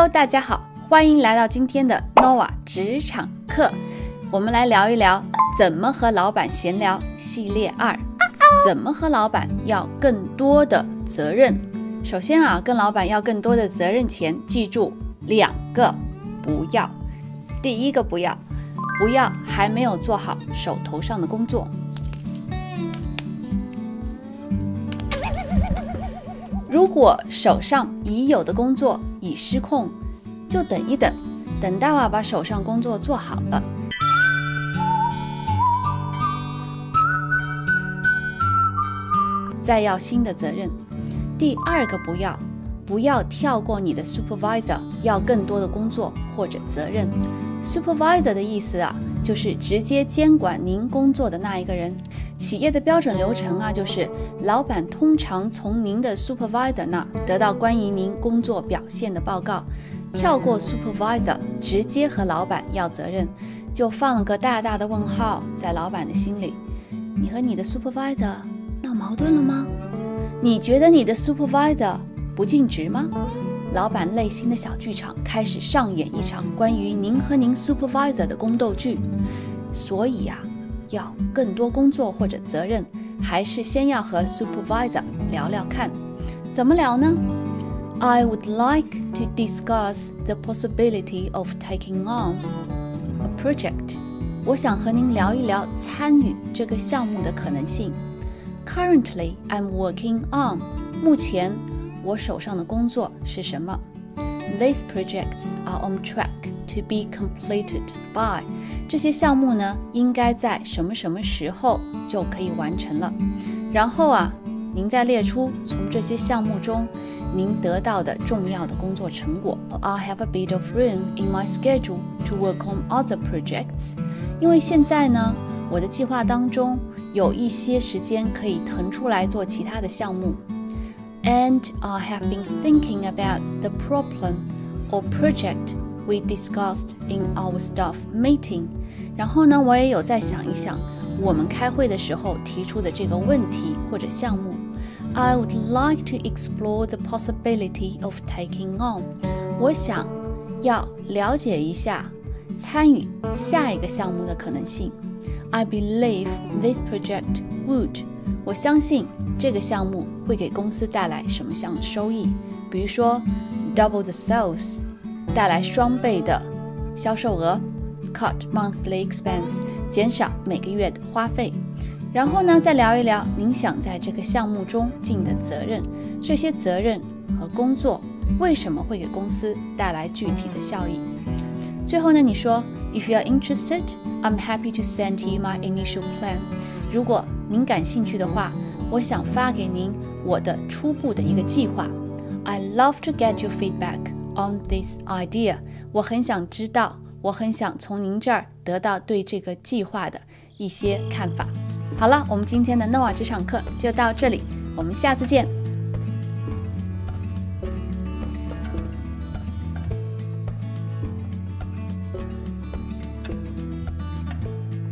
Hello，大家好，欢迎来到今天的 Nova 职场课。我们来聊一聊怎么和老板闲聊系列二，怎么和老板要更多的责任。首先啊，跟老板要更多的责任前，记住两个不要。第一个不要，不要还没有做好手头上的工作。如果手上已有的工作已失控，就等一等，等到啊把手上工作做好了，再要新的责任。第二个不要，不要跳过你的 supervisor 要更多的工作或者责任。supervisor 的意思啊。就是直接监管您工作的那一个人。企业的标准流程啊，就是老板通常从您的 supervisor 那得到关于您工作表现的报告，跳过 supervisor，直接和老板要责任，就放了个大大的问号在老板的心里。你和你的 supervisor 闹矛盾了吗？你觉得你的 supervisor 不尽职吗？老板内心的小剧场开始上演一场关于您和您 supervisor 的宫斗剧，所以呀，要更多工作或者责任，还是先要和 supervisor 聊聊看，怎么聊呢？I would like to discuss the possibility of taking on a project。我想和您聊一聊参与这个项目的可能性。Currently, I'm working on。目前。我手上的工作是什么？These projects are on track to be completed by。这些项目呢，应该在什么什么时候就可以完成了。然后啊，您再列出从这些项目中您得到的重要的工作成果。I have a bit of room in my schedule to work on other projects。因为现在呢，我的计划当中有一些时间可以腾出来做其他的项目。and I have been thinking about the problem or project we discussed in our staff meeting。然后呢，我也有在想一想我们开会的时候提出的这个问题或者项目。I would like to explore the possibility of taking on。我想要了解一下参与下一个项目的可能性。I believe this project would。我相信 这个项目会给公司带来什么项收益？比如说，double the sales，带来双倍的销售额；cut monthly expense，减少每个月的花费。然后呢，再聊一聊您想在这个项目中尽的责任，这些责任和工作为什么会给公司带来具体的效益？最后呢，你说，If you are interested, I'm happy to send you my initial plan。如果您感兴趣的话，我想发给您我的初步的一个计划。I love to get your feedback on this idea。我很想知道，我很想从您这儿得到对这个计划的一些看法。好了，我们今天的 Nova 这场课就到这里，我们下次见。